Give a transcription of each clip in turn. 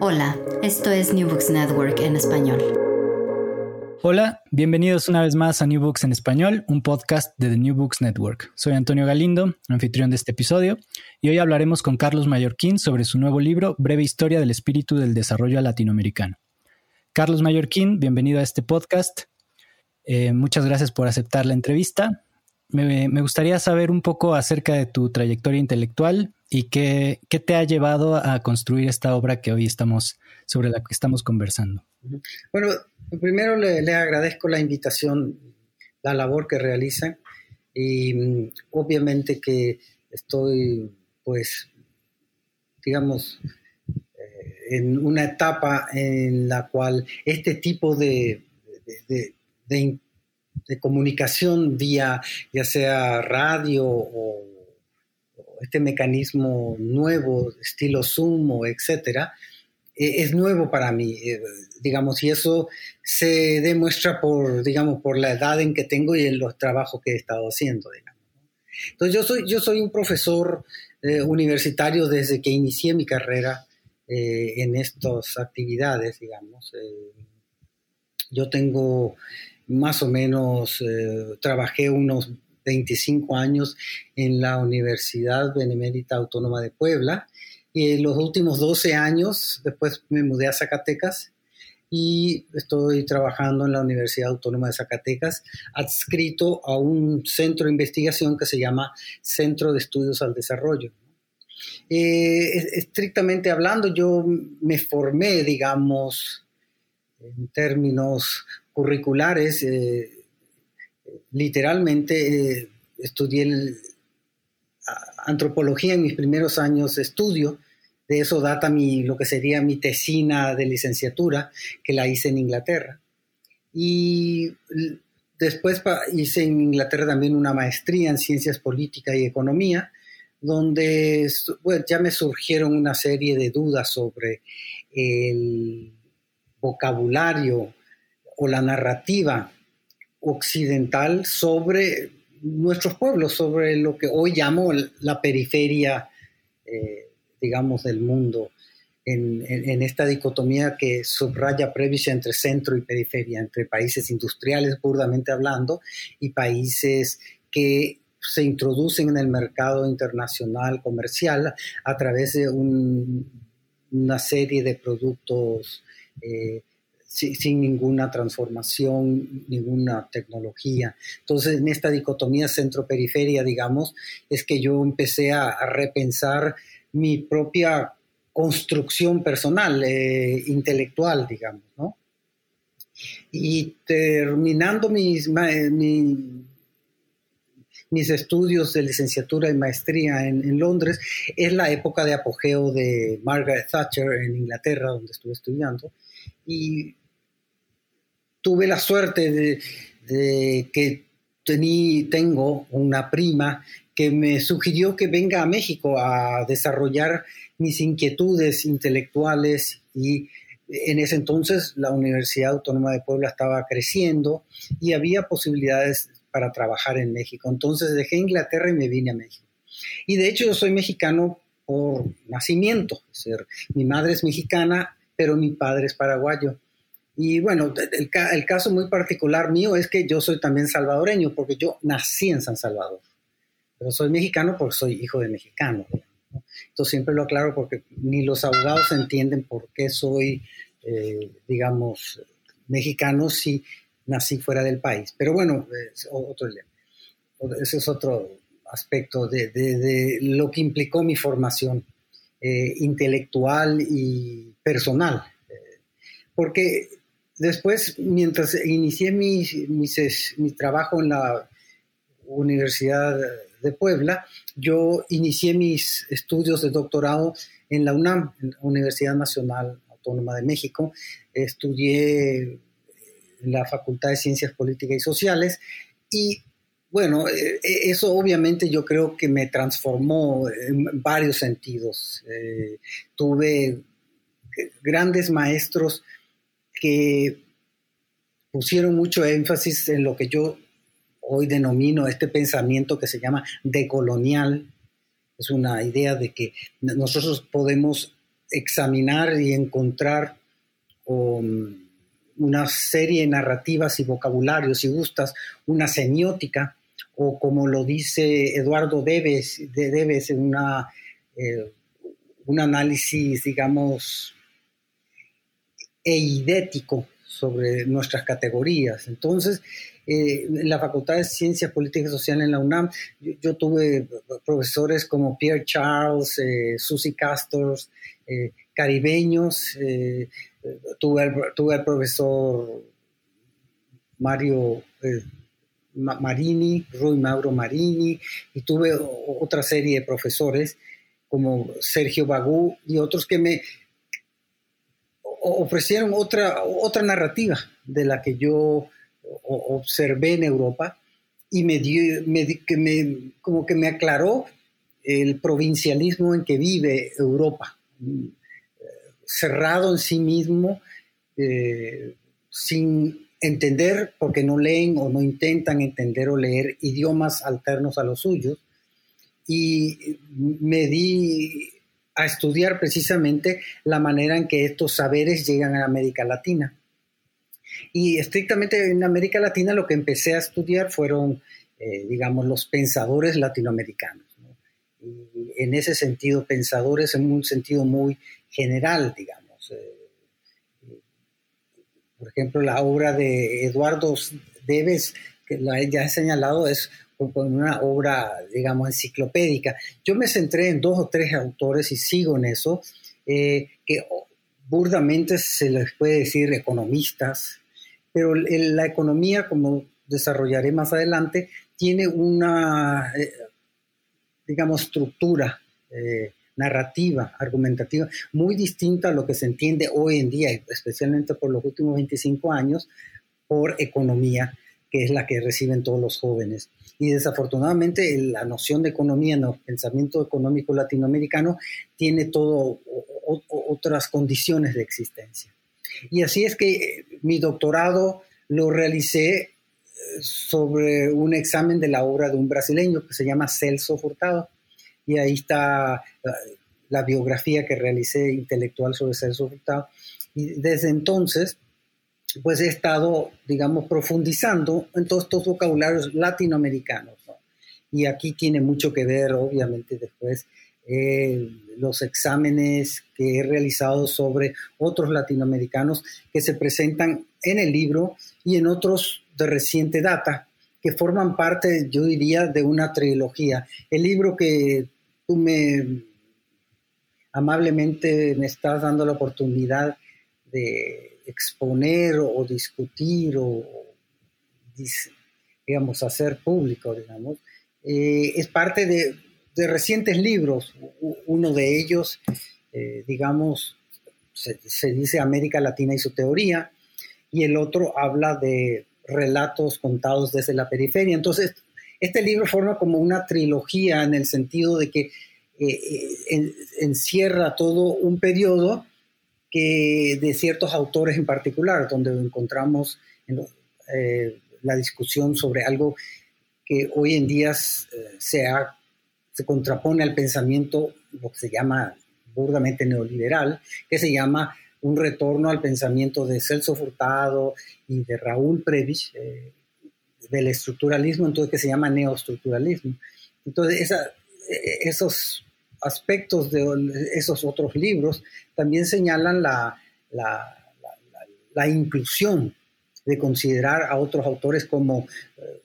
Hola, esto es New Books Network en español. Hola, bienvenidos una vez más a New Books en español, un podcast de The New Books Network. Soy Antonio Galindo, anfitrión de este episodio, y hoy hablaremos con Carlos Mallorquín sobre su nuevo libro Breve Historia del Espíritu del Desarrollo Latinoamericano. Carlos Mallorquín, bienvenido a este podcast. Eh, muchas gracias por aceptar la entrevista. Me, gustaría saber un poco acerca de tu trayectoria intelectual y qué, qué, te ha llevado a construir esta obra que hoy estamos, sobre la que estamos conversando. Bueno, primero le, agradezco la invitación, la labor que realizan y mm, obviamente que estoy, pues, digamos, en una etapa en la cual este tipo de, comunicación vía ya sea radio o, este mecanismo nuevo, estilo Zoom o etcétera, e, es nuevo para mí, eh, digamos, y eso se demuestra por, digamos, por la edad en que tengo y en los trabajos que he estado haciendo, Entonces yo soy, yo soy un profesor eh, universitario desde que inicié mi carrera eh, en estas actividades, digamos. Eh, yo tengo más o menos, eh, trabajé unos 25 años en la Universidad Benemérita Autónoma de Puebla y en los últimos 12 años, después me mudé a Zacatecas y estoy trabajando en la Universidad Autónoma de Zacatecas, adscrito a un centro de investigación que se llama Centro de Estudios al Desarrollo. Eh, estrictamente hablando, yo me formé, digamos, en términos curriculares, eh, literalmente eh, estudié antropología en mis primeros años de estudio. De eso data mi, lo que sería mi tesina de licenciatura, que la hice en Inglaterra. Y después hice en Inglaterra también una maestría en ciencias políticas y economía donde ya me surgieron una serie de dudas sobre el vocabulario o la narrativa occidental sobre nuestros pueblos, sobre lo que hoy llamo la periferia, eh, digamos, del mundo, en, en, esta dicotomía que subraya previa entre centro y periferia, entre países industriales, burdamente hablando, y países que se introducen en el mercado internacional comercial a través de una serie de productos eh, sin, ninguna transformación, ninguna tecnología. Entonces, en esta dicotomía centro-periferia, digamos, es que yo empecé a, repensar mi propia construcción personal, eh, intelectual, digamos, ¿no? Y terminando mis, mi, mis estudios de licenciatura y maestría en, Londres, es la época de apogeo de Margaret Thatcher en Inglaterra, donde estuve estudiando, y tuve la suerte de, que tení, tengo una prima que me sugirió que venga a México a desarrollar mis inquietudes intelectuales y en ese entonces la Universidad Autónoma de Puebla estaba creciendo y había posibilidades para trabajar en México. Entonces dejé Inglaterra y me vine a México. Y de hecho yo soy mexicano por nacimiento. mi madre es mexicana, pero mi padre es paraguayo. Y bueno, el, caso muy particular mío es que yo soy también salvadoreño, porque yo nací en San Salvador. Pero soy mexicano porque soy hijo de mexicano. Esto siempre lo aclaro porque ni los abogados entienden por qué soy, eh, digamos, mexicano si nací fuera del país. Pero bueno, es otro, ese es otro aspecto de, lo que implicó mi formación eh, intelectual y personal. porque después, mientras inicié mi, mi trabajo en la Universidad de Puebla, yo inicié mis estudios de doctorado en la UNAM, Universidad Nacional Autónoma de México. Estudié en la Facultad de Ciencias Políticas y Sociales y bueno, eh, eso obviamente yo creo que me transformó en varios sentidos. Eh, tuve grandes maestros que pusieron mucho énfasis en lo que yo hoy denomino este pensamiento que se llama decolonial. Es una idea de que nosotros podemos examinar y encontrar una serie de narrativas y vocabularios, si gustas, una semiótica, o como lo dice Eduardo Debes, de Debes en una, eh, un análisis, digamos, eidético sobre nuestras categorías. Entonces, eh, en la Facultad de Ciencias Políticas y Sociales en la UNAM, yo, tuve profesores como Pierre Charles, eh, Susie Castors, eh, caribeños, tuve, al, tuve al profesor Mario Marini, Rui Mauro Marini, y tuve otra serie de profesores como Sergio Bagú y otros que me ofrecieron otra, otra narrativa de la que yo observé en Europa y me dio, que me, como que me aclaró el provincialismo en que vive Europa, cerrado en sí mismo, eh, sin entender, porque no leen o no intentan entender o leer idiomas alternos a los suyos. Y me di a estudiar precisamente la manera en que estos saberes llegan a América Latina. Y estrictamente en América Latina lo que empecé a estudiar fueron, eh, digamos, los pensadores latinoamericanos. En ese sentido, pensadores en un sentido muy general, digamos. Eh, por ejemplo, la obra de Eduardo Deves, que la, ya he señalado, es una obra, digamos, enciclopédica. Yo me centré en dos o tres autores y sigo en eso, eh, que burdamente se les puede decir economistas, pero la economía, como desarrollaré más adelante, tiene una, eh, digamos, estructura eh, narrativa, argumentativa, muy distinta a lo que se entiende hoy en día, especialmente por los últimos 25 años, por economía, que es la que reciben todos los jóvenes. Y desafortunadamente la noción de economía en el pensamiento económico latinoamericano tiene todo otras condiciones de existencia. Y así es que mi doctorado lo realicé eh, sobre un examen de la obra de un brasileño que se llama Celso Furtado. Y ahí está la, biografía que realicé intelectual sobre Celso Furtado. Y desde entonces, pues he estado, digamos, profundizando en todos estos vocabularios latinoamericanos. Y aquí tiene mucho que ver, obviamente, después eh, los exámenes que he realizado sobre otros latinoamericanos que se presentan en el libro y en otros de reciente data que forman parte, yo diría, de una trilogía. El libro que tú me amablemente me estás dando la oportunidad de exponer o discutir o, digamos, hacer público, digamos, eh, es parte de de recientes libros. Uno de ellos, eh, digamos, se, dice América Latina y su teoría, y el otro habla de relatos contados desde la periferia. Entonces, este libro forma como una trilogía en el sentido de que eh, encierra todo un periodo que, de ciertos autores en particular, donde encontramos la discusión sobre algo que hoy en día se ha se contrapone al pensamiento, lo que se llama burdamente neoliberal, que se llama un retorno al pensamiento de Celso Furtado y de Raúl Previch, eh, del estructuralismo, entonces que se llama neoestructuralismo. Entonces, esa, eh, esos aspectos de esos otros libros también señalan la, la, la, inclusión de considerar a otros autores como eh,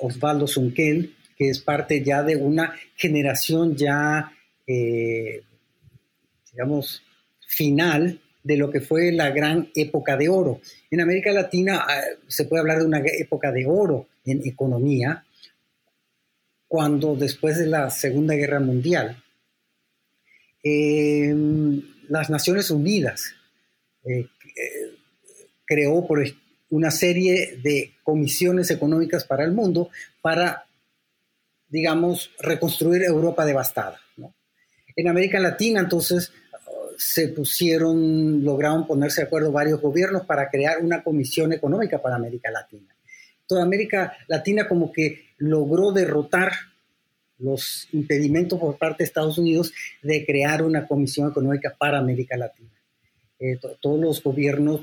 Osvaldo Zunkel, que es parte ya de una generación ya, eh, digamos, final de lo que fue la gran época de oro. En América Latina ah, se puede hablar de una época de oro en economía, cuando después de la Segunda Guerra Mundial, em, las Naciones Unidas eh, eh, creó una serie de comisiones económicas para el mundo para, digamos, reconstruir Europa devastada. En América Latina, entonces, se pusieron, lograron ponerse de acuerdo varios gobiernos para crear una comisión económica para América Latina. Toda América Latina como que logró derrotar los impedimentos por parte de Estados Unidos de crear una comisión económica para América Latina. Eh, todos los gobiernos,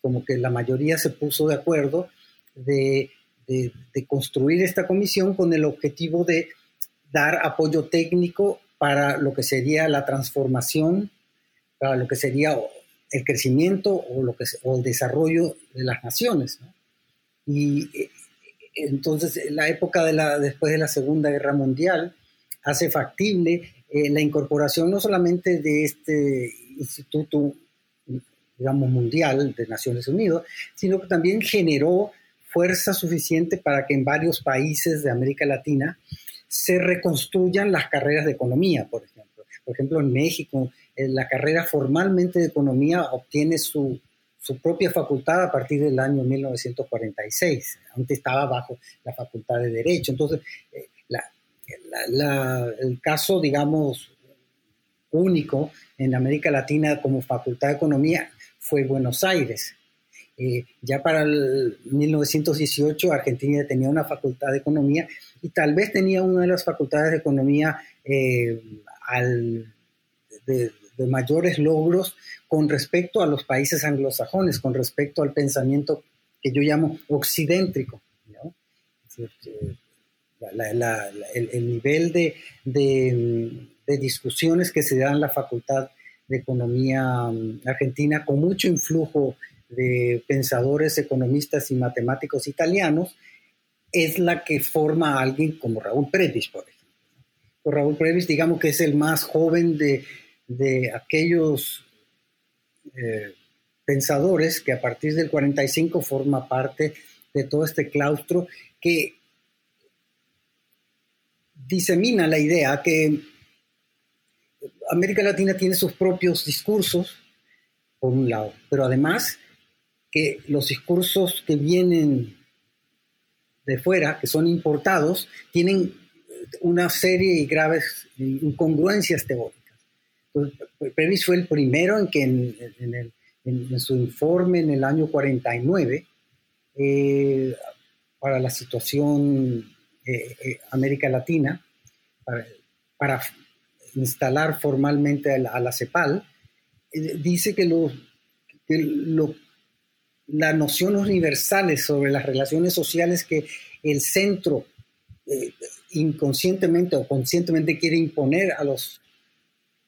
como que la mayoría se puso de acuerdo de, construir esta comisión con el objetivo de dar apoyo técnico para lo que sería la transformación para lo que sería el crecimiento o, lo que, o el desarrollo de las naciones. Y eh, entonces la época de la, después de la Segunda Guerra Mundial hace factible eh, la incorporación no solamente de este instituto, digamos, mundial de Naciones Unidas, sino que también generó fuerza suficiente para que en varios países de América Latina se reconstruyan las carreras de economía, por ejemplo. Por ejemplo, en México, la carrera formalmente de economía obtiene su, propia facultad a partir del año 1946. Antes estaba bajo la facultad de Derecho. Entonces, eh, el caso, digamos, único en América Latina como facultad de economía fue Buenos Aires. Eh, ya para el 1918 Argentina tenía una facultad de economía y tal vez tenía una de las facultades de economía eh, al, de, de mayores logros con respecto a los países anglosajones, con respecto al pensamiento que yo llamo occidentrico. el, nivel de, de, discusiones que se dan en la Facultad de Economía mm, Argentina, con mucho influjo de pensadores, economistas y matemáticos italianos, es la que forma a alguien como Raúl Previs, por ejemplo. Raúl Previs, digamos que es el más joven de, de aquellos eh, pensadores que a partir del 45 forma parte de todo este claustro que disemina la idea que América Latina tiene sus propios discursos, por un lado, pero además que los discursos que vienen de fuera, que son importados, tienen una serie de graves incongruencias teóricas. Previs fue el primero en que en, su informe en el año 49 eh, para la situación eh, eh, América Latina, para, instalar formalmente a la, CEPAL, dice que, lo, que las nociones universales sobre las relaciones sociales que el centro inconscientemente o conscientemente quiere imponer a los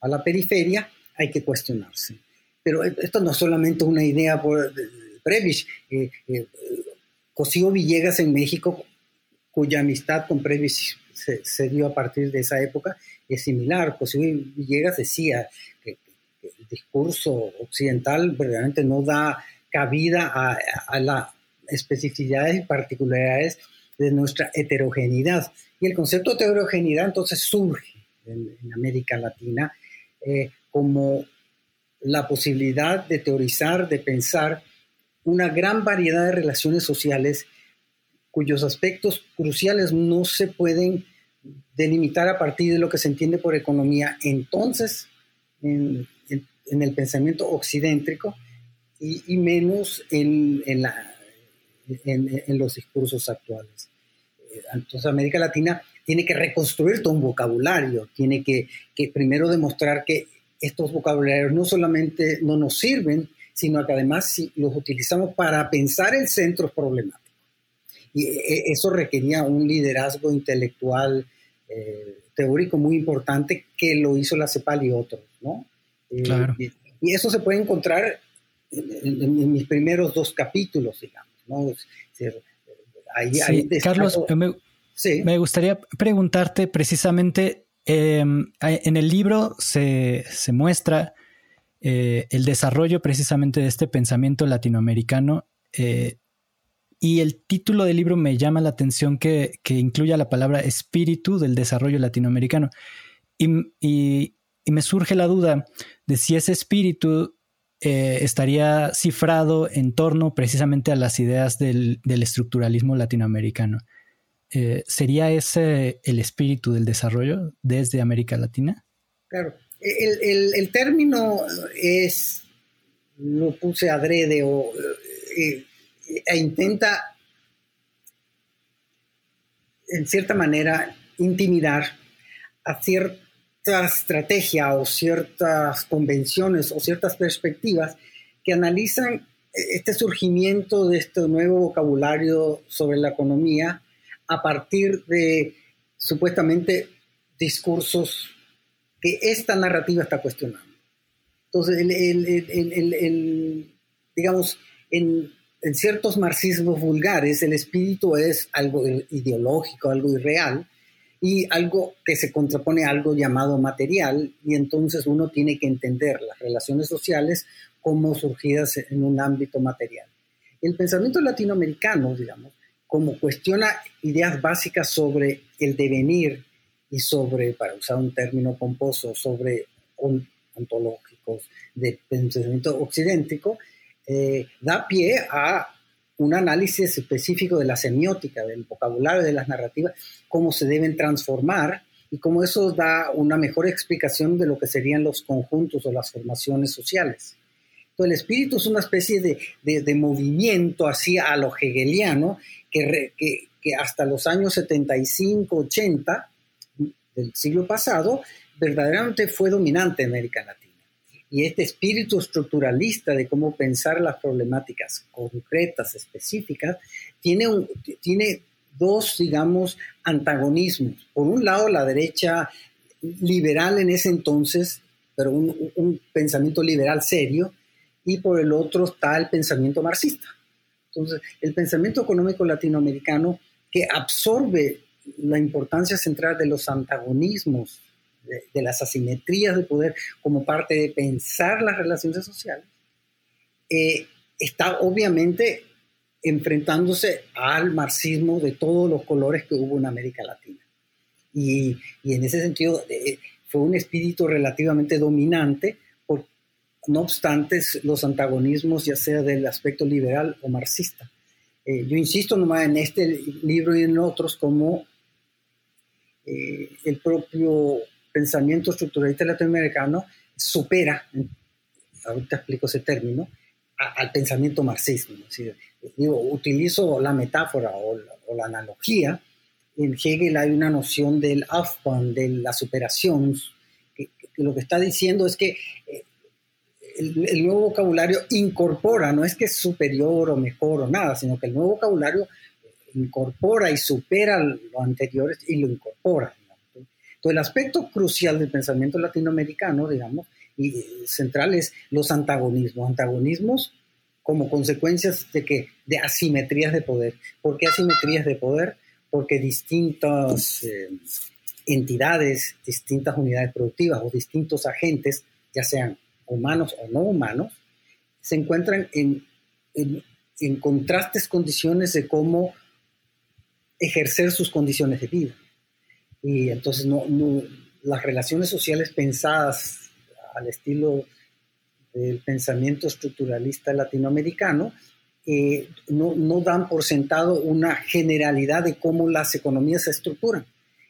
a la periferia, hay que cuestionarse. Pero esto no es solamente una idea por Previs. Eh, eh, Cosío Villegas en México, cuya amistad con Previs se, dio a partir de esa época, es similar. Cosío Villegas decía que, el discurso occidental verdaderamente no da cabida a las especificidades y particularidades de nuestra heterogeneidad. Y el concepto de heterogeneidad entonces surge en América Latina eh, como la posibilidad de teorizar, de pensar una gran variedad de relaciones sociales cuyos aspectos cruciales no se pueden delimitar a partir de lo que se entiende por economía entonces en, el pensamiento occidentrico y, menos en, en, los discursos actuales. Eh, entonces América Latina tiene que reconstruir todo un vocabulario, tiene que, primero demostrar que estos vocabularios no solamente no nos sirven, sino que además los utilizamos para pensar el centro problemático. Y e, eso requería un liderazgo intelectual eh, teórico muy importante que lo hizo la CEPAL y otros, ¿no? Eh, Claro. y, y eso se puede encontrar en, en- en mis primeros dos capítulos, digamos, ¿no? Es decir, ahí, Sí, ahí Carlos, eh, me, me gustaría preguntarte precisamente, eh, en el libro se, muestra eh, el desarrollo precisamente de este pensamiento latinoamericano eh, y el título del libro me llama la atención que, incluya la palabra espíritu del desarrollo latinoamericano. Y, me surge la duda de si ese espíritu eh, estaría cifrado en torno precisamente a las ideas del estructuralismo latinoamericano. Eh, ¿Sería ese el espíritu del desarrollo desde América Latina? claro. El, el- término es, lo puse adrede o eh, e intenta, en cierta manera, intimidar a cierta estrategia o ciertas convenciones o ciertas perspectivas que analizan este surgimiento de este nuevo vocabulario sobre la economía a partir de supuestamente discursos que esta narrativa está cuestionando. Entonces, el, digamos, en, en ciertos marxismos vulgares, el espíritu es algo ideológico, algo irreal, y algo que se contrapone a algo llamado material, y entonces uno tiene que entender las relaciones sociales como surgidas en un ámbito material. El pensamiento latinoamericano, digamos, como cuestiona ideas básicas sobre el devenir y sobre, para usar un término pomposo, sobre on- ontológicos de pensamiento occidental, eh, da pie a un análisis específico de la semiótica, del vocabulario, de las narrativas, cómo se deben transformar y cómo eso da una mejor explicación de lo que serían los conjuntos o las formaciones sociales. Entonces, el espíritu es una especie de, de- de movimiento así a lo hegeliano que, hasta los años 75, 80 del siglo pasado verdaderamente fue dominante en América Latina. Y este espíritu estructuralista de cómo pensar las problemáticas concretas, específicas, tiene, tiene dos, digamos, antagonismos. Por un lado, la derecha liberal en ese entonces, pero un, un pensamiento liberal serio, y por el otro está el pensamiento marxista. Entonces, el pensamiento económico latinoamericano que absorbe la importancia central de los antagonismos, de, las asimetrías de poder como parte de pensar las relaciones sociales, eh, está obviamente enfrentándose al marxismo de todos los colores que hubo en América Latina. Y, en ese sentido eh, fue un espíritu relativamente dominante, no obstante los antagonismos, ya sea del aspecto liberal o marxista. Eh, yo insisto nomás en este libro y en otros como eh, el propio pensamiento estructuralista latinoamericano supera, ahorita explico ese término, al pensamiento marxismo. Decir, utilizo la metáfora o la, analogía. En Hegel hay una noción del Aufbau, de la superación, que, lo que está diciendo es que eh, el, el, nuevo vocabulario incorpora, no es que es superior o mejor o nada, sino que el nuevo vocabulario incorpora y supera lo anterior y lo incorpora. ¿no? Entonces, el aspecto crucial del pensamiento latinoamericano, digamos, y central es los antagonismos. Antagonismos como consecuencias de que de asimetrías de poder. ¿Por qué asimetrías de poder? Porque distintas eh, entidades, distintas unidades productivas o distintos agentes, ya sean humanos o no humanos, se encuentran en, en, contrastes condiciones de cómo ejercer sus condiciones de vida. Y entonces no, las relaciones sociales pensadas al estilo del pensamiento estructuralista latinoamericano, eh, no, no, dan por sentado una generalidad de cómo las economías se estructuran.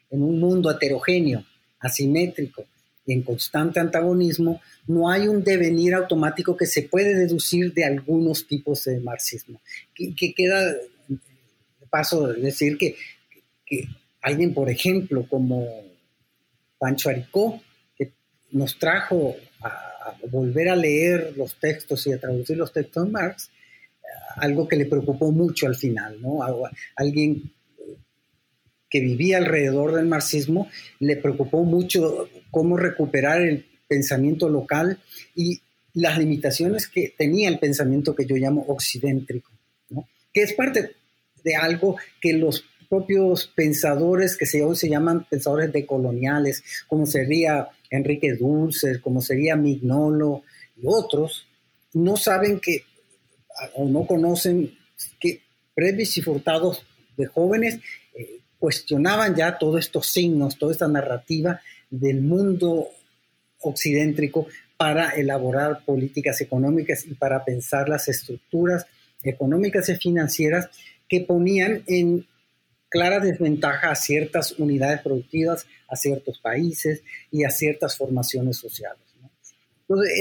En un mundo heterogéneo, asimétrico en constante antagonismo, no hay un devenir automático que se puede deducir de algunos tipos de marxismo. Que, que queda, paso, de decir que, que alguien, por ejemplo, como Pancho Aricó, que nos trajo a, volver a leer los textos y a traducir los textos de Marx, algo que le preocupó mucho al final, ¿no? Alguien que vivía alrededor del marxismo, le preocupó mucho cómo recuperar el pensamiento local y las limitaciones que tenía el pensamiento que yo llamo occidentrico, que es parte de algo que los propios pensadores que se, hoy se llaman pensadores decoloniales, como sería Enrique Dulce, como sería Mignolo y otros, no saben que o no conocen que Previs y Furtados de jóvenes cuestionaban ya todos estos signos, toda esta narrativa del mundo occidentrico para elaborar políticas económicas y para pensar las estructuras económicas y financieras que ponían en clara desventaja a ciertas unidades productivas, a ciertos países y a ciertas formaciones sociales.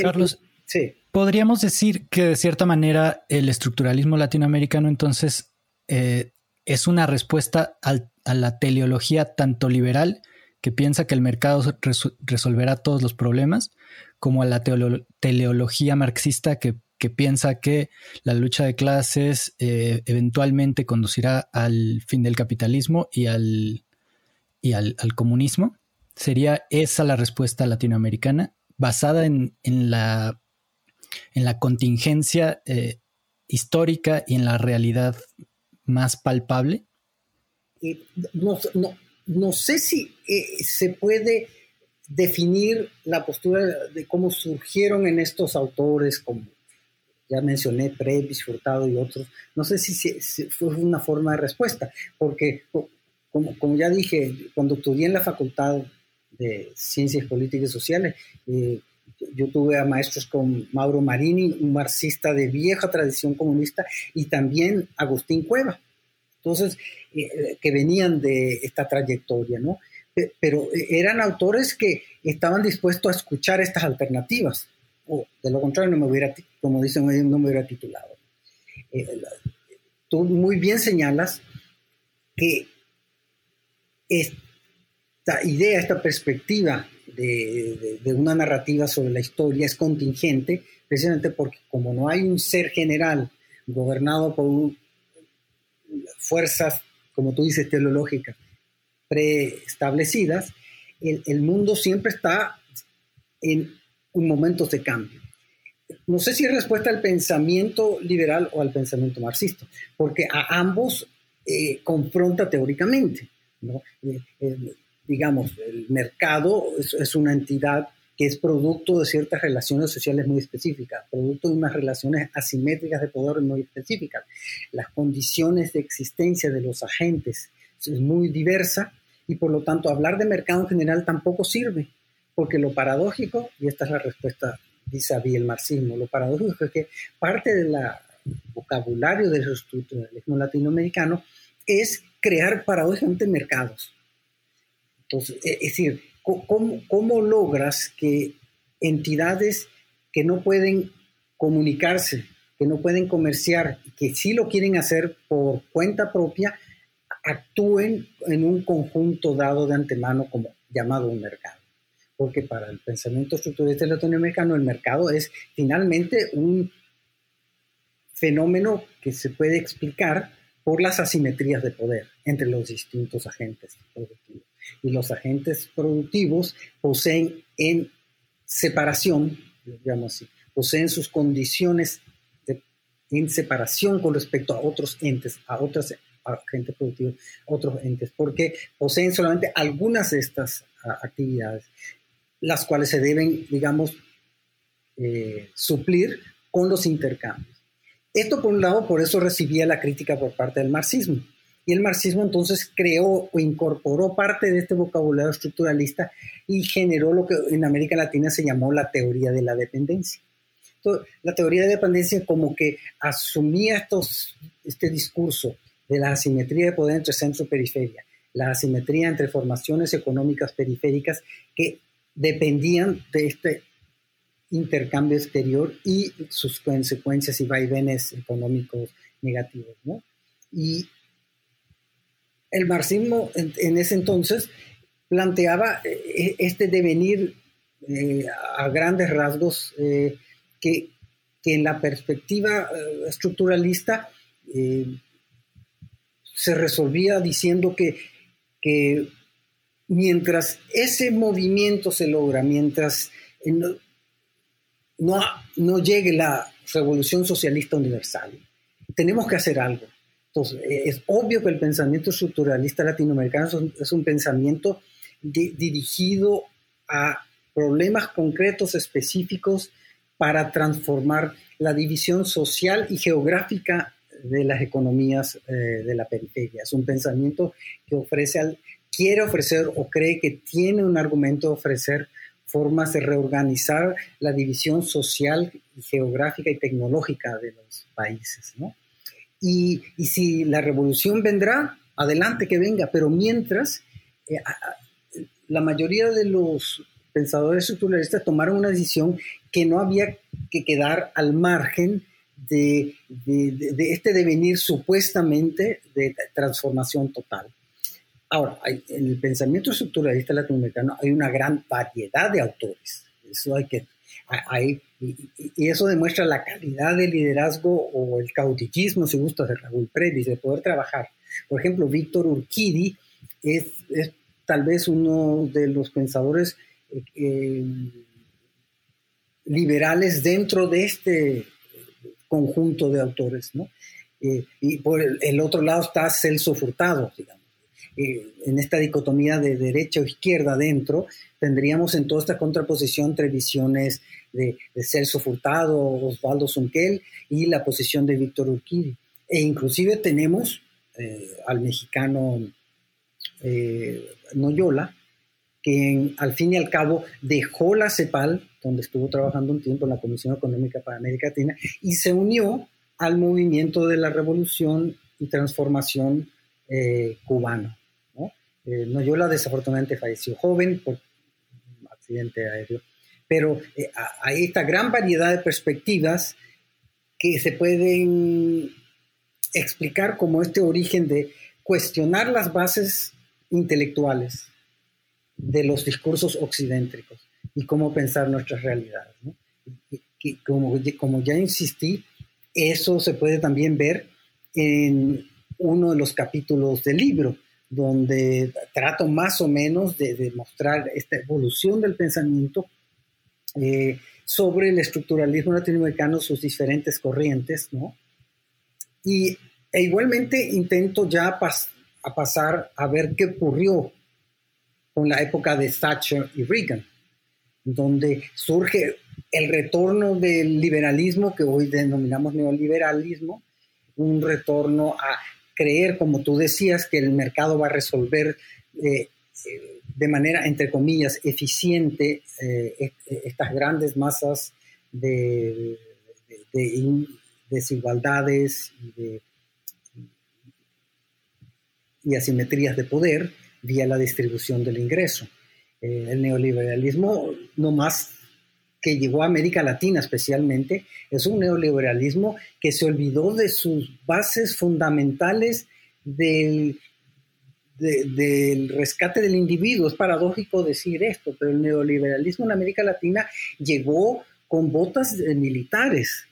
Carlos, sí. podríamos decir que de cierta manera el estructuralismo latinoamericano entonces eh, es una respuesta a la teleología tanto liberal que piensa que el mercado resolverá todos los problemas, como a la teleología marxista que, piensa que la lucha de clases eh, eventualmente conducirá al fin del capitalismo y al, y al, comunismo. Sería esa la respuesta latinoamericana, basada en, la, en la contingencia eh, histórica y en la realidad más palpable. No, no sé si eh, se puede definir la postura de cómo surgieron en estos autores, como ya mencioné, Previs, Furtado y otros. No sé si, fue una forma de respuesta, porque como, ya dije, cuando estudié en la Facultad de Ciencias Políticas y Sociales, eh, yo tuve a maestros como Mauro Marini, un marxista de vieja tradición comunista, y también Agustín Cueva. Entonces, eh, que venían de esta trayectoria, ¿no? Pero eran autores que estaban dispuestos a escuchar estas alternativas, o de lo contrario, no me hubiera, como dicen no me hubiera titulado. Eh, tú muy bien señalas que esta idea, esta perspectiva de, de, una narrativa sobre la historia es contingente, precisamente porque como no hay un ser general gobernado por un, fuerzas, como tú dices, teleológicas preestablecidas, el, mundo siempre está en un momento de cambio. No sé si es respuesta al pensamiento liberal o al pensamiento marxista, porque a ambos eh, confronta teóricamente. Eh, eh, digamos, el mercado es, una entidad que es producto de ciertas relaciones sociales muy específicas, producto de unas relaciones asimétricas de poder muy específicas. Las condiciones de existencia de los agentes es muy diversa y por lo tanto hablar de mercado en general tampoco sirve, porque lo paradójico, y esta es la respuesta vis a el marxismo, lo paradójico es que parte del vocabulario del estructuralismo latinoamericano es crear paradójicamente mercados. Entonces, es decir, ¿Cómo, logras que entidades que no pueden comunicarse, que no pueden comerciar, que sí lo quieren hacer por cuenta propia, actúen en un conjunto dado de antemano como llamado un mercado? Porque para el pensamiento estructuralista latinoamericano el mercado es finalmente un fenómeno que se puede explicar por las asimetrías de poder entre los distintos agentes productivos y los agentes productivos poseen en separación, digamos así, poseen sus condiciones en separación con respecto a otros entes, a otros agentes productivos, otros entes, porque poseen solamente algunas de estas actividades, las cuales se deben, digamos, eh, suplir con los intercambios. Esto, por un lado, por eso recibía la crítica por parte del marxismo y el marxismo entonces creó o incorporó parte de este vocabulario estructuralista y generó lo que en América Latina se llamó la teoría de la dependencia. la teoría de dependencia como que asumía este discurso de la asimetría de poder entre centro y periferia, la asimetría entre formaciones económicas periféricas que dependían de este intercambio exterior y sus consecuencias y vaivenes económicos negativos. ¿no? Y el marxismo en, ese entonces planteaba eh, este devenir eh, a grandes rasgos eh, que, en la perspectiva estructuralista se resolvía diciendo que, que mientras ese movimiento se logra, mientras no, no llegue la revolución socialista universal, tenemos que hacer algo. Entonces, es obvio que el pensamiento estructuralista latinoamericano es un, pensamiento dirigido a problemas concretos específicos para transformar la división social y geográfica de las economías eh, de la periferia. Es un pensamiento que ofrece al, quiere ofrecer o cree que tiene un argumento de ofrecer formas de reorganizar la división social, geográfica y tecnológica de los países. Y, si la revolución vendrá, adelante que venga, pero mientras, eh, la mayoría de los pensadores estructuralistas tomaron una decisión que no había que quedar al margen de, de, este devenir supuestamente de transformación total. Ahora, en el pensamiento estructuralista latinoamericano hay una gran variedad de autores. Eso hay que, hay, y, eso demuestra la calidad del liderazgo o el caudillismo, si gusta, de Raúl Previs, de poder trabajar. Por ejemplo, Víctor Urquidi es, es, tal vez uno de los pensadores eh, eh, liberales dentro de este conjunto de autores, ¿no? Eh, y por el, otro lado está Celso Furtado, digamos. En esta dicotomía de derecha o izquierda dentro, tendríamos en toda esta contraposición entre visiones de, Celso Furtado, Osvaldo Zunquel y la posición de Víctor Urquidi. E inclusive tenemos al mexicano Noyola, que al fin y al cabo dejó la CEPAL, donde estuvo trabajando un tiempo en la Comisión Económica para América Latina, y se unió al movimiento de la revolución y transformación eh, cubano. ¿no? Eh, Noyola desafortunadamente falleció joven por un accidente aéreo, pero eh, hay esta gran variedad de perspectivas que se pueden explicar como este origen de cuestionar las bases intelectuales de los discursos occidentricos y cómo pensar nuestras realidades. Y, como, como ya insistí, eso se puede también ver en uno de los capítulos del libro, donde trato más o menos de demostrar esta evolución del pensamiento eh, sobre el estructuralismo latinoamericano, sus diferentes corrientes, ¿no? Y e igualmente intento ya a pasar a ver qué ocurrió con la época de Thatcher y Reagan, donde surge el retorno del liberalismo que hoy denominamos neoliberalismo, un retorno a creer, como tú decías, que el mercado va a resolver eh, eh, de manera, entre comillas, eficiente eh, estas grandes masas de, desigualdades y, asimetrías de poder vía la distribución del ingreso. El neoliberalismo, no más que llegó a América Latina especialmente, es un neoliberalismo que se olvidó de sus bases fundamentales del, del rescate del individuo. Es paradójico decir esto, pero el neoliberalismo en América Latina llegó con botas militares,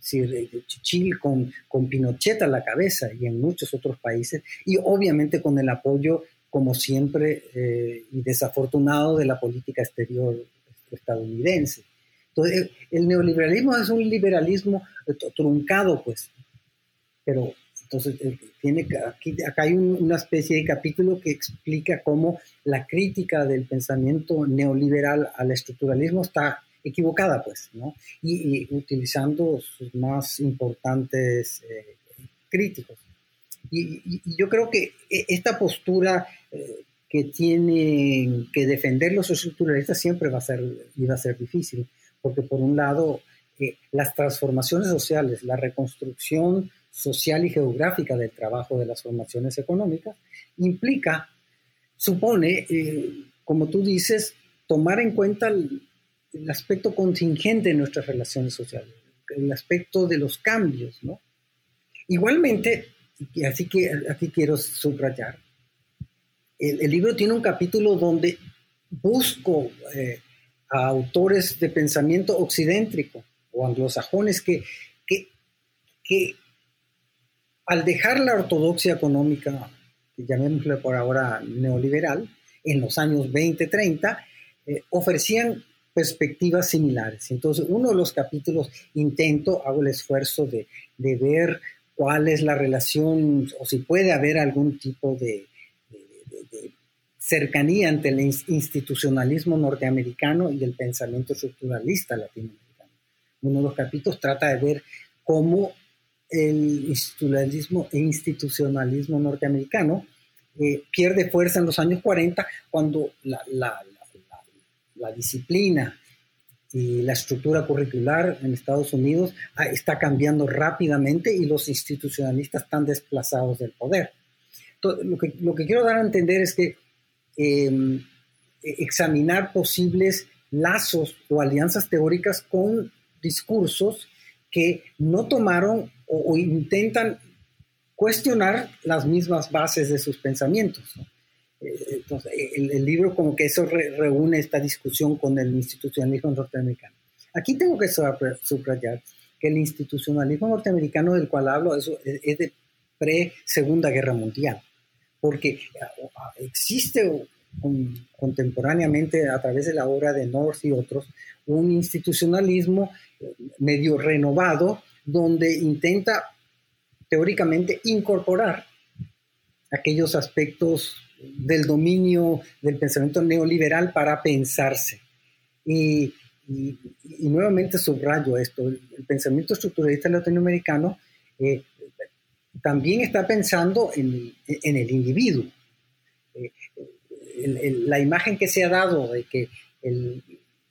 Chile con, con Pinochet a la cabeza y en muchos otros países, y obviamente con el apoyo como siempre, eh, y desafortunado de la política exterior estadounidense. Entonces, el neoliberalismo es un liberalismo truncado, pues, pero entonces eh, tiene, aquí, acá hay una especie de capítulo que explica cómo la crítica del pensamiento neoliberal al estructuralismo está equivocada, pues, ¿no? Y, utilizando sus más importantes eh, críticos. Y, yo creo que e, esta postura eh, que tienen que defender los estructuralistas siempre va a ser, a ser difícil, porque por un lado, eh, las transformaciones sociales, la reconstrucción social y geográfica del trabajo de las formaciones económicas, implica, supone, eh, como tú dices, tomar en cuenta el, el, aspecto contingente de nuestras relaciones sociales, el aspecto de los cambios, ¿no? Igualmente, así que aquí quiero subrayar. El, libro tiene un capítulo donde busco eh, a autores de pensamiento occidentrico o anglosajones que, que, que al dejar la ortodoxia económica llamémosle por ahora neoliberal, en los años 20, 30, eh, ofrecían perspectivas similares. Entonces, uno de los capítulos intento, hago el esfuerzo de, de ver cuál es la relación o si puede haber algún tipo de, cercanía entre el institucionalismo norteamericano y el pensamiento estructuralista latinoamericano. Uno de los capítulos trata de ver cómo el institucionalismo, e institucionalismo norteamericano eh, pierde fuerza en los años 40 cuando la, la, la, disciplina y la estructura curricular en Estados Unidos ah, está cambiando rápidamente y los institucionalistas están desplazados del poder. lo, que, lo que quiero dar a entender es que Em, examinar posibles lazos o alianzas teóricas con discursos que no tomaron o, intentan cuestionar las mismas bases de sus pensamientos. Eh, entonces, el, libro como que eso reúne esta discusión con el institucionalismo norteamericano. Aquí tengo que subrayar que el institucionalismo norteamericano del cual hablo es de pre-segunda guerra mundial porque ah, existe contemporáneamente a través de la obra de North y otros un institucionalismo eh, medio renovado donde intenta teóricamente incorporar aquellos aspectos del dominio del pensamiento neoliberal para pensarse. Y, nuevamente subrayo esto, el, pensamiento estructuralista latinoamericano eh, también está pensando en, el individuo. Eh, la imagen que se ha dado de que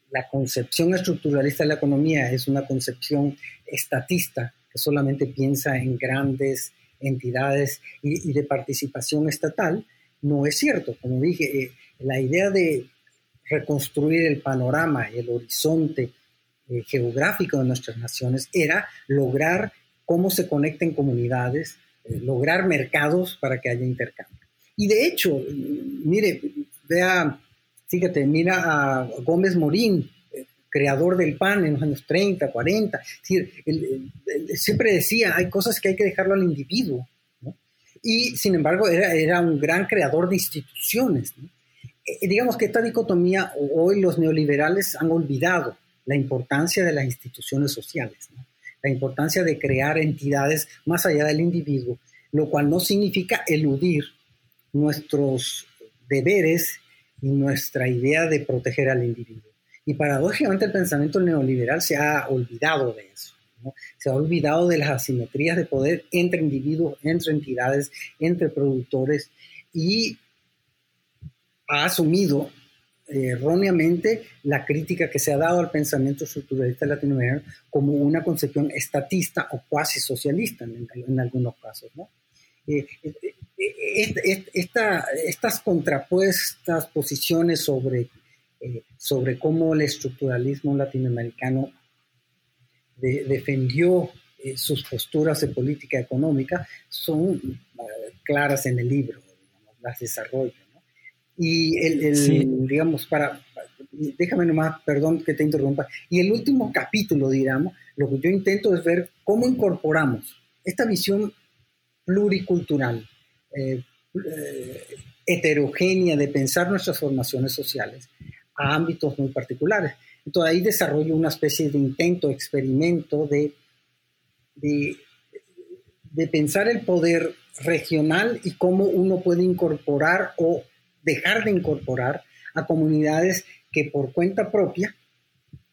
la concepción estructuralista de la economía es una concepción estatista que solamente piensa en grandes entidades y, de participación estatal, no es cierto. Como dije, eh, la idea de reconstruir el panorama el horizonte eh, geográfico de nuestras naciones era lograr cómo se conecten comunidades, lograr mercados para que haya intercambio. Y de hecho, mire, vea, fíjate, mira a Gómez Morín, eh, creador del PAN en los años 30, 40, siempre decía, hay cosas que hay que dejarlo al individuo, y sin embargo era, era un gran creador de instituciones. Eh, digamos que esta dicotomía hoy los neoliberales han olvidado la importancia de las instituciones sociales. ¿no? La importancia de crear entidades más allá del individuo, lo cual no significa eludir nuestros deberes y nuestra idea de proteger al individuo. Y paradójicamente el pensamiento neoliberal se ha olvidado de eso. Se ha olvidado de las asimetrías de poder entre individuos, entre entidades, entre productores y ha asumido erróneamente la crítica que se ha dado al pensamiento estructuralista latinoamericano como una concepción estatista o cuasi socialista en, algunos casos. Eh, eh, eh, estas contrapuestas posiciones sobre, sobre cómo el estructuralismo latinoamericano defendió sus posturas de política económica son claras en el libro, las desarrollo. Y el, digamos, para, déjame nomás, perdón que te interrumpa, y el último capítulo, digamos, lo que yo intento es ver cómo incorporamos esta visión pluricultural, eh, eh, heterogénea de pensar nuestras formaciones sociales a ámbitos muy particulares. Entonces ahí desarrollo una especie de intento, experimento de, de, de pensar el poder regional y cómo uno puede incorporar o dejar de incorporar a comunidades que por cuenta propia,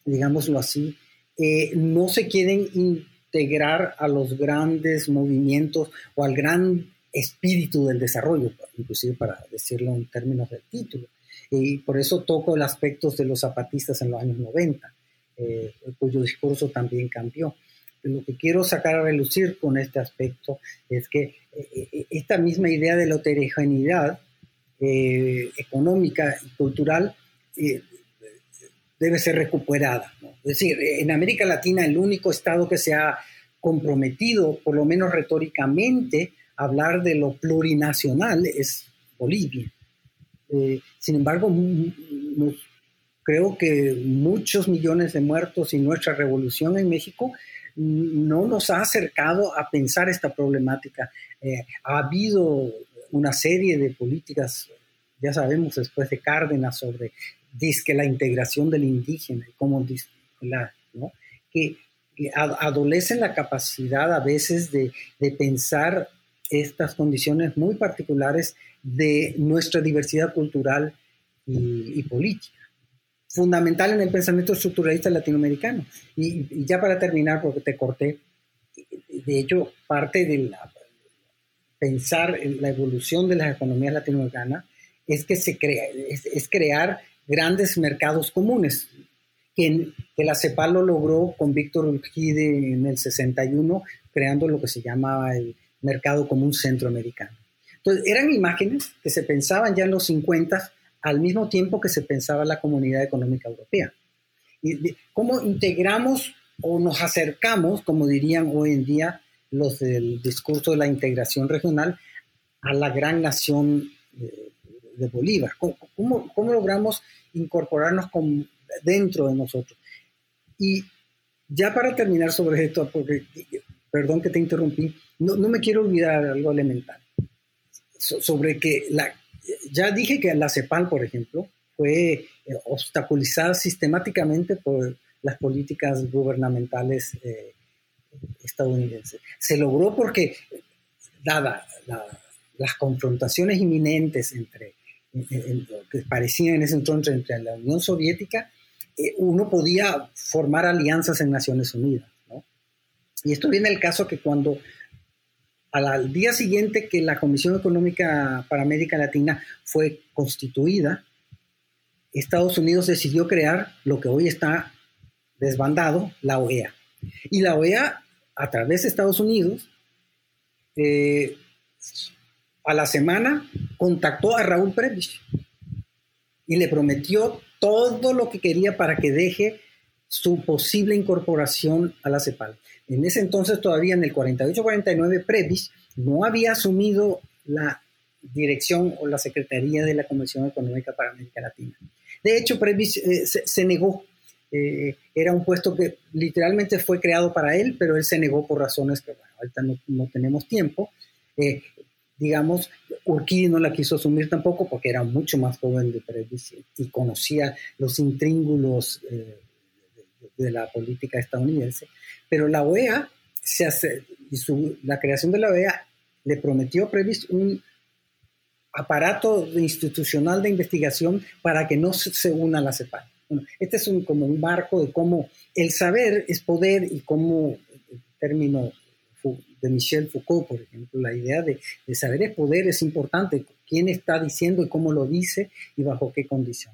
digámoslo así, eh, no se quieren integrar a los grandes movimientos o al gran espíritu del desarrollo, inclusive para decirlo en términos del título. Y por eso toco el aspecto de los zapatistas en los años 90, eh, cuyo discurso también cambió. Lo que quiero sacar a relucir con este aspecto es que eh, esta misma idea de la heterogeneidad eh, económica y cultural eh, debe ser recuperada. Es decir, en América Latina el único estado que se ha comprometido, por lo menos retóricamente, a hablar de lo plurinacional es Bolivia. Eh, sin embargo, creo que muchos millones de muertos y nuestra revolución en México no nos ha acercado a pensar esta problemática. ha habido una serie de políticas, ya sabemos después de Cárdenas, sobre que la integración del indígena y cómo la, ¿no? que, adolecen la capacidad a veces de, de pensar estas condiciones muy particulares de nuestra diversidad cultural y, política, fundamental en el pensamiento estructuralista latinoamericano. Y, ya para terminar, porque te corté, de hecho, parte de la, pensar en la evolución de las economías latinoamericanas es que se crea, es, crear grandes mercados comunes, que, que, la CEPAL lo logró con Víctor Urquide en el 61, creando lo que se llamaba el mercado común centroamericano. Entonces, eran imágenes que se pensaban ya en los 50 al mismo tiempo que se pensaba la comunidad económica europea. Y ¿Cómo integramos o nos acercamos, como dirían hoy en día los del discurso de la integración regional, a la gran nación de, Bolívar? ¿Cómo, ¿Cómo, logramos incorporarnos con, dentro de nosotros? Y ya para terminar sobre esto, porque, perdón que te interrumpí, no, no me quiero olvidar algo elemental sobre que la, ya dije que la CEPAL, por ejemplo, fue eh, obstaculizada sistemáticamente por las políticas gubernamentales eh, estadounidenses. Se logró porque, dada las confrontaciones inminentes entre, que parecían en ese entonces entre la Unión Soviética, eh, uno podía formar alianzas en Naciones Unidas. Y esto viene el caso que cuando al día siguiente que la Comisión Económica para América Latina fue constituida, Estados Unidos decidió crear lo que hoy está desbandado, la OEA. Y la OEA, a través de Estados Unidos, eh, a la semana contactó a Raúl Prebisch y le prometió todo lo que quería para que deje su posible incorporación a la CEPAL. En ese entonces, todavía en el 48-49, Previs no había asumido la dirección o la secretaría de la Comisión Económica para América Latina. De hecho, Previs eh, se, negó. Eh, era un puesto que literalmente fue creado para él, pero él se negó por razones que, bueno, ahorita no, tenemos tiempo. Eh, digamos, Urquidi no la quiso asumir tampoco porque era mucho más joven de Previs y, conocía los intríngulos de la política estadounidense, pero la OEA se hace, y su, la creación de la OEA le prometió previsto un aparato institucional de investigación para que no se, una a la CEPAL. Este es un, como un marco de cómo el saber es poder y cómo el término de Michel Foucault, por ejemplo, la idea de, de saber es poder es importante, quién está diciendo y cómo lo dice y bajo qué condición.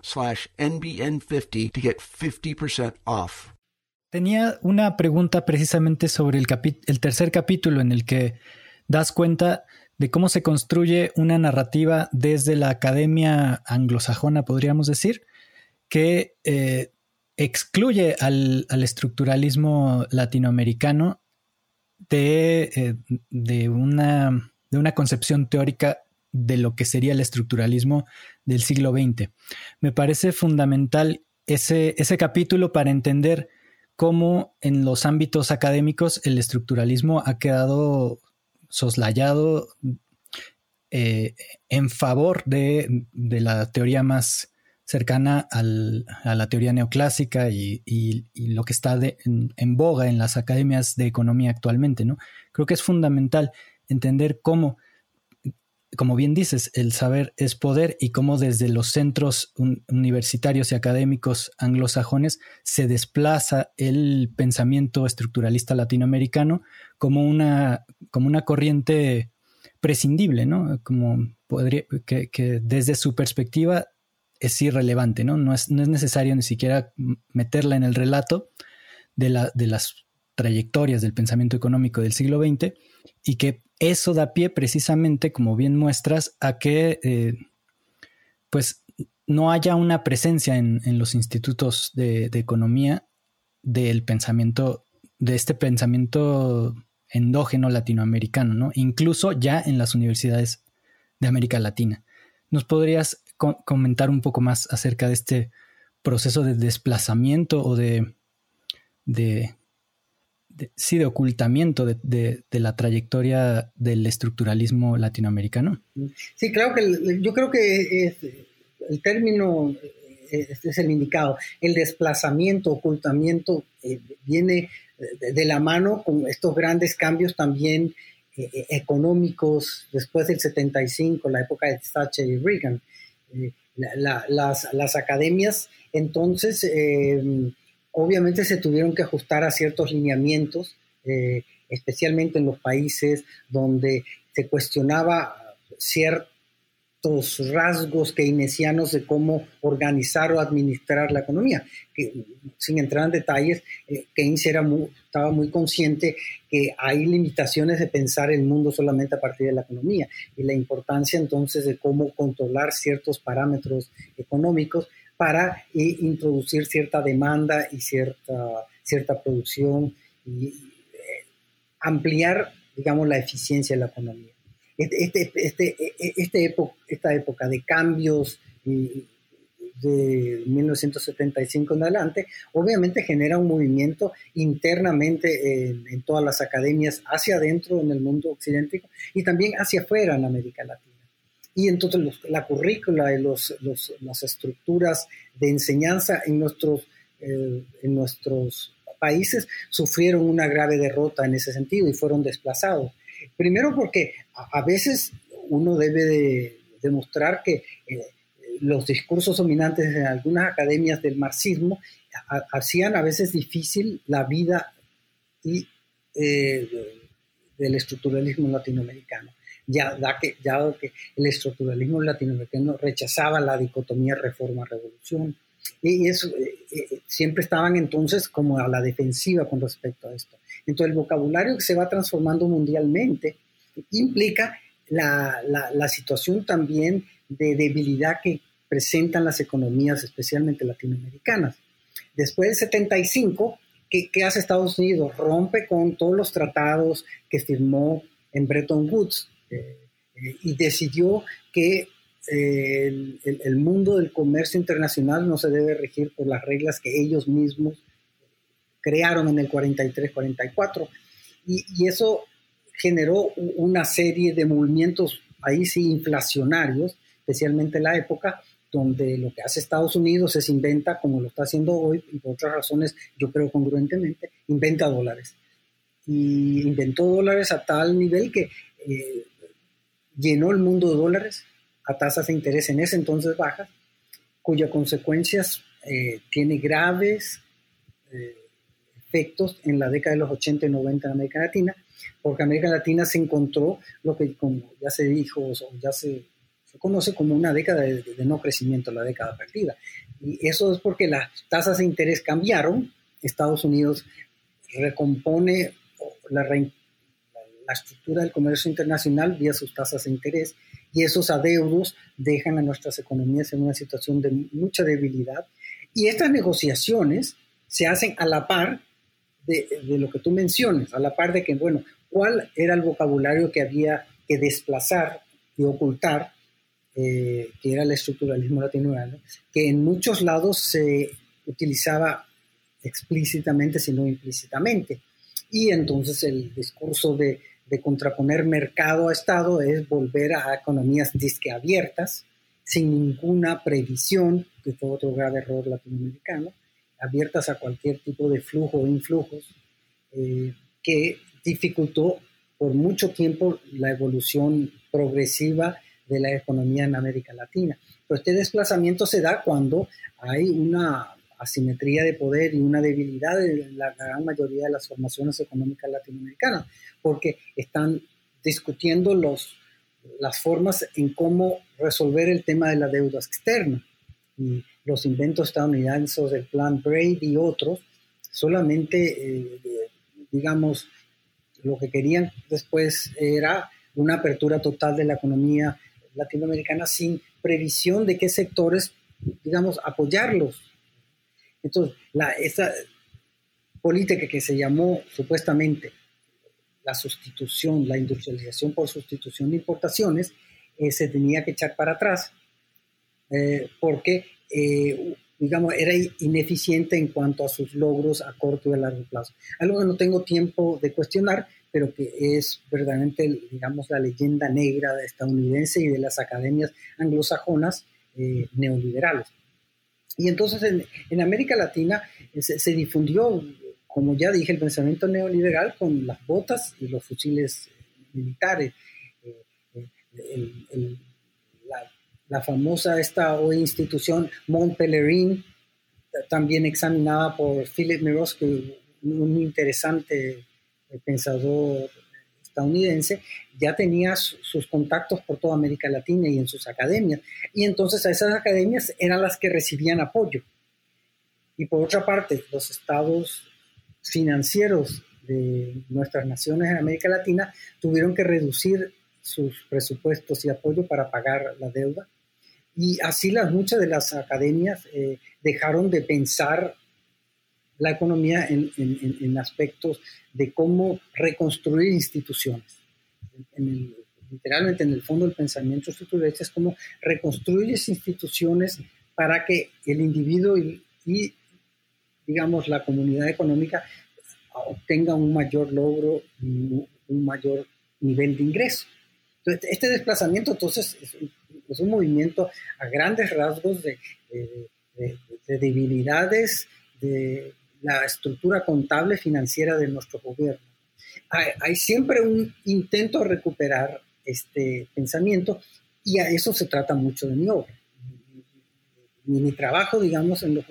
slash NBN50 to get 50% off. Tenía una pregunta precisamente sobre el, tercer capítulo en el que das cuenta de cómo se construye una narrativa desde la academia anglosajona, podríamos decir, que eh, excluye al, al, estructuralismo latinoamericano de, eh, una, concepción teórica de lo que sería el estructuralismo del siglo XX. Me parece fundamental ese, ese capítulo para entender cómo en los ámbitos académicos el estructuralismo ha quedado soslayado eh, en favor de, la teoría más cercana a la teoría neoclásica y, lo que está en, en, boga en las academias de economía actualmente. ¿no? Creo que es fundamental entender cómo como bien dices, el saber es poder y cómo desde los centros universitarios y académicos anglosajones se desplaza el pensamiento estructuralista latinoamericano como una, como una corriente prescindible, ¿no? Como podría, que, desde su perspectiva es irrelevante, ¿no? No es, no es, necesario ni siquiera meterla en el relato de, la, de las trayectorias del pensamiento económico del siglo XX y que eso da pie precisamente, como bien muestras, a que eh, pues no haya una presencia en, los institutos de, economía del pensamiento, de este pensamiento endógeno latinoamericano, ¿no? Incluso ya en las universidades de América Latina. ¿Nos podrías comentar un poco más acerca de este proceso de desplazamiento o de, de sí, de ocultamiento de, la trayectoria del estructuralismo latinoamericano. Sí, claro que yo creo que el término es, el indicado. El desplazamiento, ocultamiento, eh, viene de, la mano con estos grandes cambios también eh, eh, económicos después del 75, la época de Thatcher y Reagan. las, las, academias entonces obviamente se tuvieron que ajustar a ciertos lineamientos, eh, especialmente en los países donde se cuestionaba ciertos rasgos keynesianos de cómo organizar o administrar la economía. Sin entrar en detalles, eh, Keynes era estaba muy consciente que hay limitaciones de pensar el mundo solamente a partir de la economía y la importancia entonces de cómo controlar ciertos parámetros económicos para eh, introducir cierta demanda y cierta, cierta producción y eh, ampliar, digamos, la eficiencia de la economía. Este, este, este, este esta época de cambios de 1975 en adelante, obviamente genera un movimiento internamente en, en todas las academias hacia adentro en el mundo occidental y también hacia afuera en América Latina y entonces la currícula y los, las estructuras de enseñanza en nuestros, eh, en nuestros países sufrieron una grave derrota en ese sentido y fueron desplazados. Primero porque a, veces uno debe demostrar que eh, los discursos dominantes en algunas academias del marxismo hacían a veces difícil la vida y, eh, del estructuralismo latinoamericano ya, da que, ya que el estructuralismo latinoamericano rechazaba la dicotomía reforma-revolución. Y eso eh, eh, siempre estaban entonces como a la defensiva con respecto a esto. Entonces el vocabulario que se va transformando mundialmente implica la, la, situación también de debilidad que presentan las economías, especialmente latinoamericanas. Después del 75, ¿qué, ¿qué, hace Estados Unidos? Rompe con todos los tratados que firmó en Bretton Woods, y decidió que eh, el, mundo del comercio internacional no se debe regir por las reglas que ellos mismos crearon en el 43-44. Y, y, eso generó una serie de movimientos ahí sí inflacionarios, especialmente en la época donde lo que hace Estados Unidos es inventa, como lo está haciendo hoy, y por otras razones, yo creo congruentemente, inventa dólares. Y inventó dólares a tal nivel que eh, llenó el mundo de dólares a tasas de interés en ese entonces bajas, cuya consecuencias eh, tiene graves eh, efectos en la década de los 80 y 90 en América Latina, porque América Latina se encontró lo que como ya se dijo o ya se, conoce como una década de, no crecimiento, la década perdida. Y eso es porque las tasas de interés cambiaron, Estados Unidos recompone la, la estructura del comercio internacional vía sus tasas de interés y esos adeudos dejan a nuestras economías en una situación de mucha debilidad. Y estas negociaciones se hacen a la par de, lo que tú mencionas, a la par de que, bueno, cuál era el vocabulario que había que desplazar y ocultar, eh, que era el estructuralismo latinoamericano, que en muchos lados se utilizaba explícitamente, sino implícitamente. Y entonces el discurso de de contraponer mercado a Estado es volver a economías disque abiertas, sin ninguna previsión, que fue otro grave error latinoamericano, abiertas a cualquier tipo de flujo o influjos, eh, que dificultó por mucho tiempo la evolución progresiva de la economía en América Latina. Pero este desplazamiento se da cuando hay una asimetría de poder y una debilidad en la gran mayoría de las formaciones económicas latinoamericanas, porque están discutiendo los, las formas en cómo resolver el tema de la deuda externa. Y los inventos estadounidenses del plan Brady y otros solamente, eh, digamos, lo que querían después era una apertura total de la economía latinoamericana sin previsión de qué sectores, digamos, apoyarlos. Entonces, la, esa política que se llamó supuestamente la sustitución, la industrialización por sustitución de importaciones, eh, se tenía que echar para atrás eh, porque, eh, digamos, era ineficiente en cuanto a sus logros a corto y a largo plazo. Algo que no tengo tiempo de cuestionar, pero que es verdaderamente, digamos, la leyenda negra estadounidense y de las academias anglosajonas neoliberales. Y entonces en, América Latina se, difundió como ya dije, el pensamiento neoliberal con las botas y los fusiles militares. Eh, eh, la, famosa esta institución Mont Pelerin, también examinada por Philip Miroski, un interesante pensador estadounidense, ya tenía sus contactos por toda América Latina y en sus academias. Y entonces a esas academias eran las que recibían apoyo. Y por otra parte, los estados financieros de nuestras naciones en América Latina tuvieron que reducir sus presupuestos y apoyo para pagar la deuda. Y así las, muchas de las academias eh, dejaron de pensar la economía en, aspectos de cómo reconstruir instituciones. literalmente en el fondo del pensamiento estructuralista es cómo reconstruyes instituciones para que el individuo y digamos, la comunidad económica obtenga un mayor logro y un mayor nivel de ingreso. Este desplazamiento, entonces, es un, movimiento a grandes rasgos de, debilidades de la estructura contable financiera de nuestro gobierno. Hay, hay, siempre un intento de recuperar este pensamiento y a eso se trata mucho de mi obra. Mi, mi trabajo, digamos, en los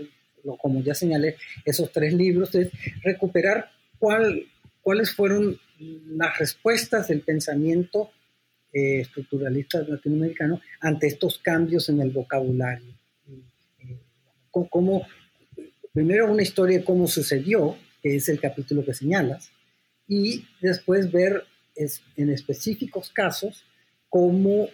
como ya señalé, esos tres libros, es recuperar cuál, cuáles fueron las respuestas del pensamiento eh, estructuralista latinoamericano ante estos cambios en el vocabulario. Eh, como, primero una historia de cómo sucedió, que es el capítulo que señalas, y después ver en específicos casos cómo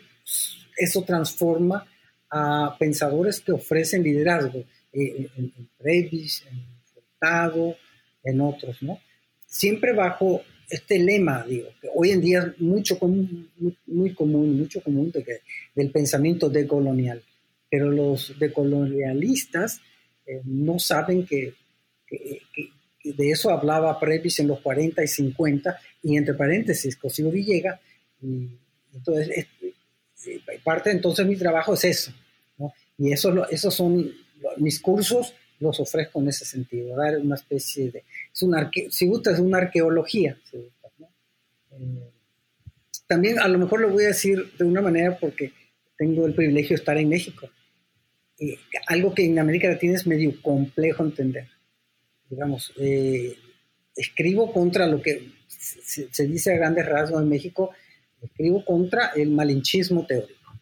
eso transforma a pensadores que ofrecen liderazgo en, en Previs, en Furtado, en otros, ¿no? Siempre bajo este lema, digo, que hoy en día es mucho común, muy, común, mucho común que, del pensamiento decolonial, pero los decolonialistas eh, no saben que, de eso hablaba Previs en los 40 y 50, y entre paréntesis, Cosío Villega, y entonces, parte entonces mi trabajo es eso, y eso, esos son mis cursos los ofrezco en ese sentido, dar una especie de, es un arque, si gusta, es una arqueología. Eh, también a lo mejor lo voy a decir de una manera porque tengo el privilegio de estar en México. Algo que en América Latina es medio complejo entender. Digamos, eh, escribo contra lo que se, se, dice a grandes rasgos en México, escribo contra el malinchismo teórico.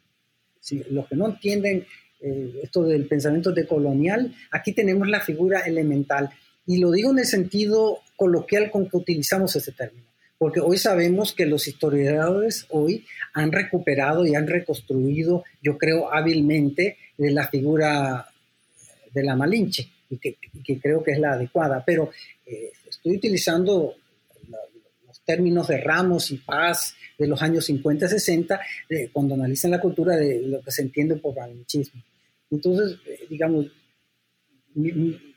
Si, los que no entienden eh, esto del pensamiento decolonial, aquí tenemos la figura elemental. Y lo digo en el sentido coloquial con que utilizamos ese término, porque hoy sabemos que los historiadores hoy han recuperado y han reconstruido, yo creo, hábilmente de la figura de la Malinche, y que, creo que es la adecuada, pero eh, estoy utilizando los términos de Ramos y Paz de los años 50 60, cuando analizan la cultura de lo que se entiende por malinchismo. Entonces, eh, digamos,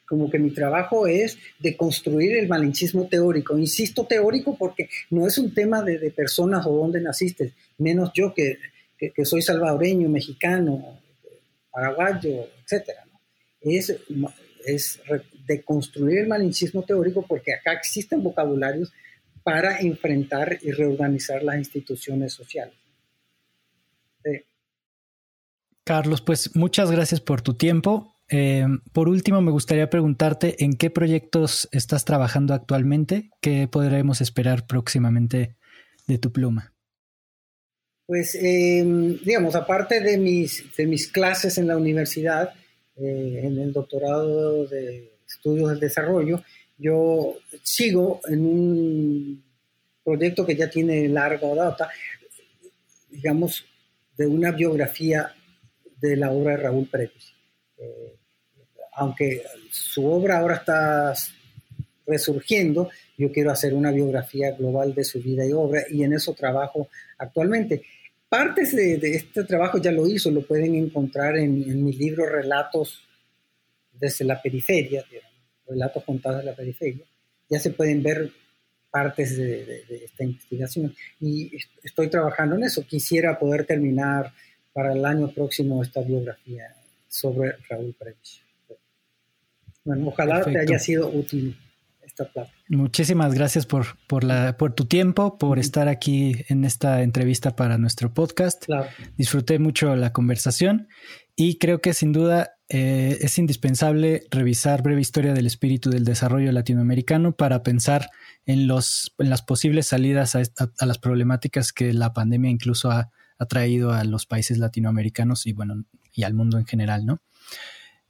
como que mi trabajo es de construir el malinchismo teórico. Insisto teórico porque no es un tema de, personas o dónde naciste, menos yo que, soy salvadoreño, mexicano, paraguayo, etc. Es, es de construir el malinchismo teórico porque acá existen vocabularios para enfrentar y reorganizar las instituciones sociales. Carlos, pues muchas gracias por tu tiempo. Eh, por último, me gustaría preguntarte en qué proyectos estás trabajando actualmente, qué podremos esperar próximamente de tu pluma. Pues, eh, digamos, aparte de mis, de mis clases en la universidad, eh, en el doctorado de estudios del desarrollo, yo sigo en un proyecto que ya tiene larga data, digamos, de una biografía de la obra de Raúl Pérez. Aunque su obra ahora está resurgiendo, yo quiero hacer una biografía global de su vida y obra y en eso trabajo actualmente. Partes de, este trabajo ya lo hizo, lo pueden encontrar en, en mi libro Relatos desde la periferia, relatos contados de la periferia. Ya se pueden ver partes de, esta investigación y estoy trabajando en eso. Quisiera poder terminar para el año próximo esta biografía sobre Raúl Pérez. Bueno, ojalá te haya sido útil esta plática. Muchísimas gracias por, por, la, por tu tiempo, por estar aquí en esta entrevista para nuestro podcast. Claro. Disfruté mucho la conversación y creo que sin duda eh, es indispensable revisar Breve Historia del Espíritu del Desarrollo Latinoamericano para pensar en, los, en las posibles salidas a, a las problemáticas que la pandemia incluso ha, ha traído a los países latinoamericanos y bueno, y al mundo en general, ¿no?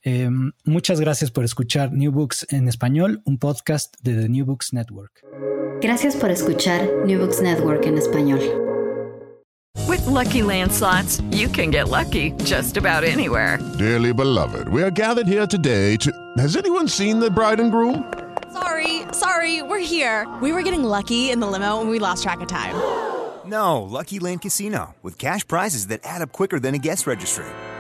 Eh, muchas gracias por escuchar New Books en español, un podcast de The New Books Network. Gracias por escuchar New Books Network en español. With lucky landslots, you can get lucky just about anywhere. Dearly beloved, we are gathered here today to. Has anyone seen the bride and groom? Sorry, sorry, we're here. We were getting lucky in the limo and we lost track of time. No, Lucky Land Casino, with cash prizes that add up quicker than a guest registry.